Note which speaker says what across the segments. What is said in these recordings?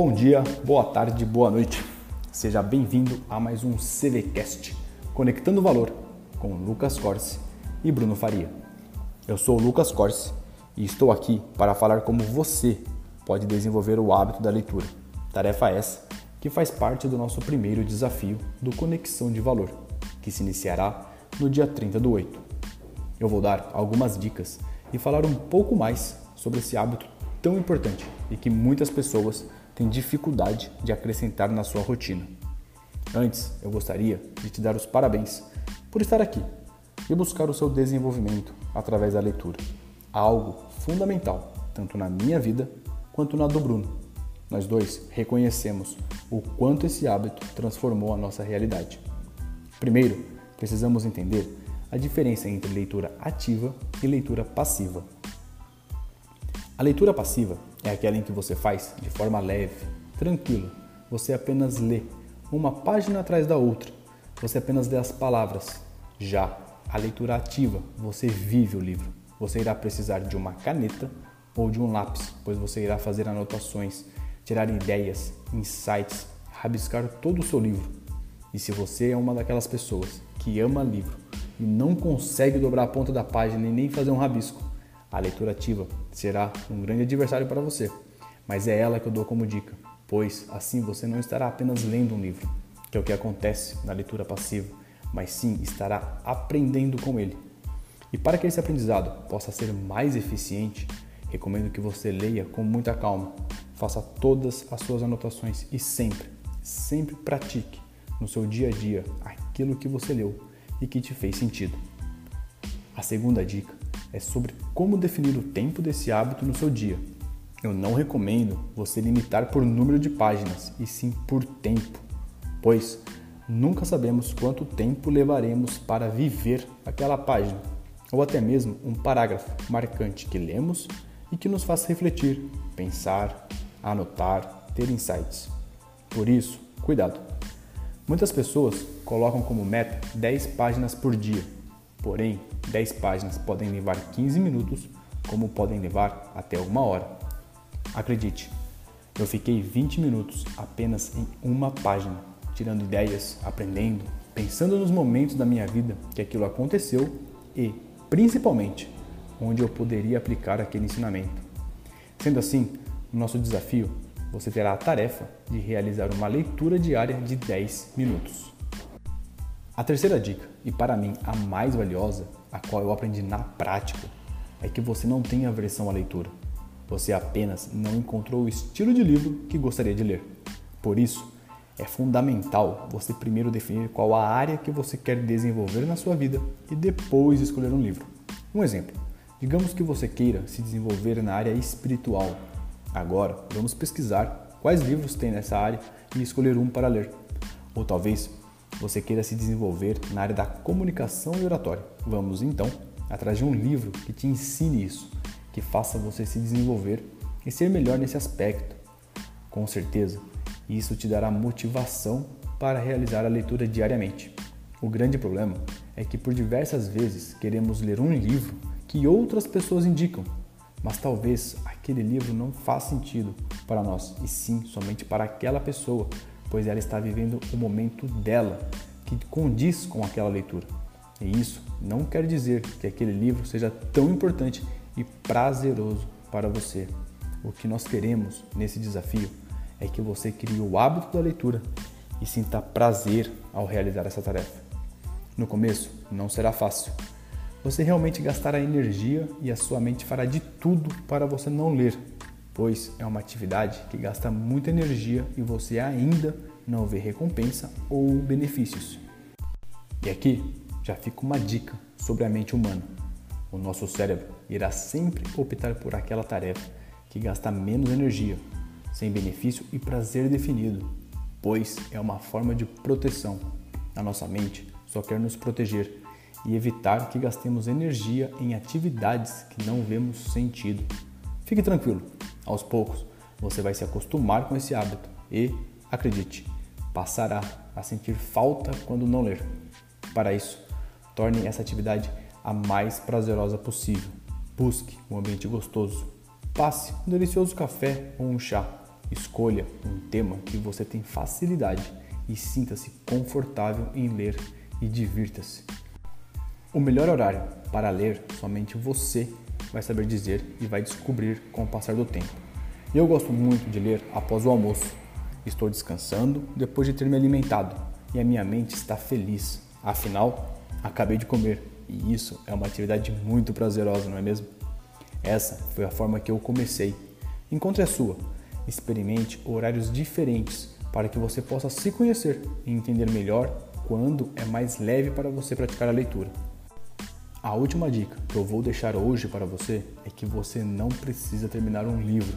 Speaker 1: Bom dia, boa tarde, boa noite. Seja bem-vindo a mais um CVCast, Conectando Valor com Lucas Corse e Bruno Faria. Eu sou o Lucas Corse e estou aqui para falar como você pode desenvolver o hábito da leitura. Tarefa essa que faz parte do nosso primeiro desafio do Conexão de Valor, que se iniciará no dia 30 do 8. Eu vou dar algumas dicas e falar um pouco mais sobre esse hábito tão importante e que muitas pessoas tem dificuldade de acrescentar na sua rotina. Antes, eu gostaria de te dar os parabéns por estar aqui e buscar o seu desenvolvimento através da leitura. Algo fundamental, tanto na minha vida quanto na do Bruno. Nós dois reconhecemos o quanto esse hábito transformou a nossa realidade. Primeiro, precisamos entender a diferença entre leitura ativa e leitura passiva. A leitura passiva é aquela em que você faz de forma leve, tranquilo. Você apenas lê uma página atrás da outra. Você apenas lê as palavras. Já a leitura ativa, você vive o livro. Você irá precisar de uma caneta ou de um lápis, pois você irá fazer anotações, tirar ideias, insights, rabiscar todo o seu livro. E se você é uma daquelas pessoas que ama livro e não consegue dobrar a ponta da página e nem fazer um rabisco, a leitura ativa será um grande adversário para você, mas é ela que eu dou como dica, pois assim você não estará apenas lendo um livro, que é o que acontece na leitura passiva, mas sim estará aprendendo com ele. E para que esse aprendizado possa ser mais eficiente, recomendo que você leia com muita calma, faça todas as suas anotações e sempre, sempre pratique no seu dia a dia aquilo que você leu e que te fez sentido. A segunda dica é sobre como definir o tempo desse hábito no seu dia. Eu não recomendo você limitar por número de páginas, e sim por tempo, pois nunca sabemos quanto tempo levaremos para viver aquela página, ou até mesmo um parágrafo marcante que lemos e que nos faz refletir, pensar, anotar, ter insights. Por isso, cuidado. Muitas pessoas colocam como meta 10 páginas por dia, porém 10 páginas podem levar 15 minutos, como podem levar até uma hora. Acredite, eu fiquei 20 minutos apenas em uma página, tirando ideias, aprendendo, pensando nos momentos da minha vida que aquilo aconteceu e, principalmente, onde eu poderia aplicar aquele ensinamento. Sendo assim, no nosso desafio, você terá a tarefa de realizar uma leitura diária de 10 minutos. A terceira dica, e para mim a mais valiosa, a qual eu aprendi na prática, é que você não tem aversão à leitura. Você apenas não encontrou o estilo de livro que gostaria de ler. Por isso, é fundamental você primeiro definir qual a área que você quer desenvolver na sua vida e depois escolher um livro. Um exemplo: digamos que você queira se desenvolver na área espiritual. Agora, vamos pesquisar quais livros tem nessa área e escolher um para ler. Ou talvez você queira se desenvolver na área da comunicação e oratória. Vamos então atrás de um livro que te ensine isso, que faça você se desenvolver e ser melhor nesse aspecto. Com certeza, isso te dará motivação para realizar a leitura diariamente. O grande problema é que por diversas vezes queremos ler um livro que outras pessoas indicam, mas talvez aquele livro não faça sentido para nós, e sim somente para aquela pessoa pois ela está vivendo o momento dela, que condiz com aquela leitura. E isso não quer dizer que aquele livro seja tão importante e prazeroso para você. O que nós queremos nesse desafio é que você crie o hábito da leitura e sinta prazer ao realizar essa tarefa. No começo, não será fácil. Você realmente gastará energia e a sua mente fará de tudo para você não ler, pois é uma atividade que gasta muita energia e você ainda não vê recompensa ou benefícios. E aqui já fica uma dica sobre a mente humana. O nosso cérebro irá sempre optar por aquela tarefa que gasta menos energia, sem benefício e prazer definido, pois é uma forma de proteção. A nossa mente só quer nos proteger e evitar que gastemos energia em atividades que não vemos sentido. Fique tranquilo, aos poucos, você vai se acostumar com esse hábito e, acredite, passará a sentir falta quando não ler. Para isso, torne essa atividade a mais prazerosa possível. Busque um ambiente gostoso. Passe um delicioso café ou um chá. escolha um tema que você tem facilidade e sinta-se confortável em ler e divirta-se. O melhor horário para ler somente você vai saber dizer e vai descobrir com o passar do tempo. Eu gosto muito de ler após o almoço. Estou descansando depois de ter me alimentado e a minha mente está feliz. Afinal, acabei de comer e isso é uma atividade muito prazerosa, não é mesmo? Essa foi a forma que eu comecei. Encontre a sua. Experimente horários diferentes para que você possa se conhecer e entender melhor quando é mais leve para você praticar a leitura. A última dica que eu vou deixar hoje para você é que você não precisa terminar um livro.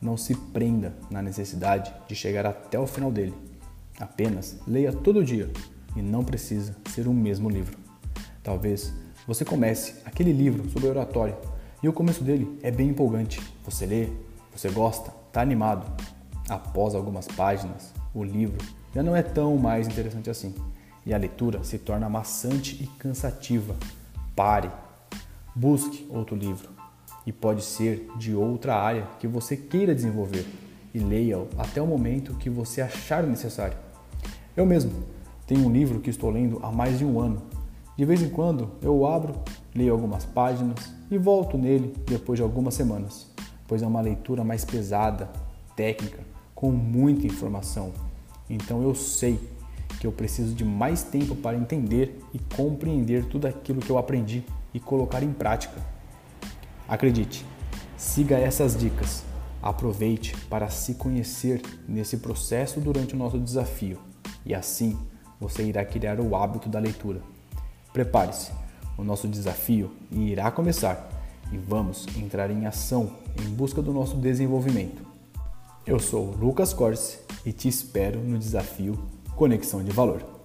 Speaker 1: Não se prenda na necessidade de chegar até o final dele. Apenas leia todo dia e não precisa ser o mesmo livro. Talvez você comece aquele livro sobre oratório e o começo dele é bem empolgante. Você lê, você gosta, está animado. Após algumas páginas, o livro já não é tão mais interessante assim e a leitura se torna maçante e cansativa. Pare, busque outro livro e pode ser de outra área que você queira desenvolver e leia-o até o momento que você achar necessário. Eu mesmo tenho um livro que estou lendo há mais de um ano. De vez em quando eu abro, leio algumas páginas e volto nele depois de algumas semanas, pois é uma leitura mais pesada, técnica, com muita informação. Então eu sei que eu preciso de mais tempo para entender e compreender tudo aquilo que eu aprendi e colocar em prática. Acredite, siga essas dicas. Aproveite para se conhecer nesse processo durante o nosso desafio e assim você irá criar o hábito da leitura. Prepare-se, o nosso desafio irá começar e vamos entrar em ação em busca do nosso desenvolvimento. Eu sou Lucas Corse e te espero no desafio Conexão de Valor.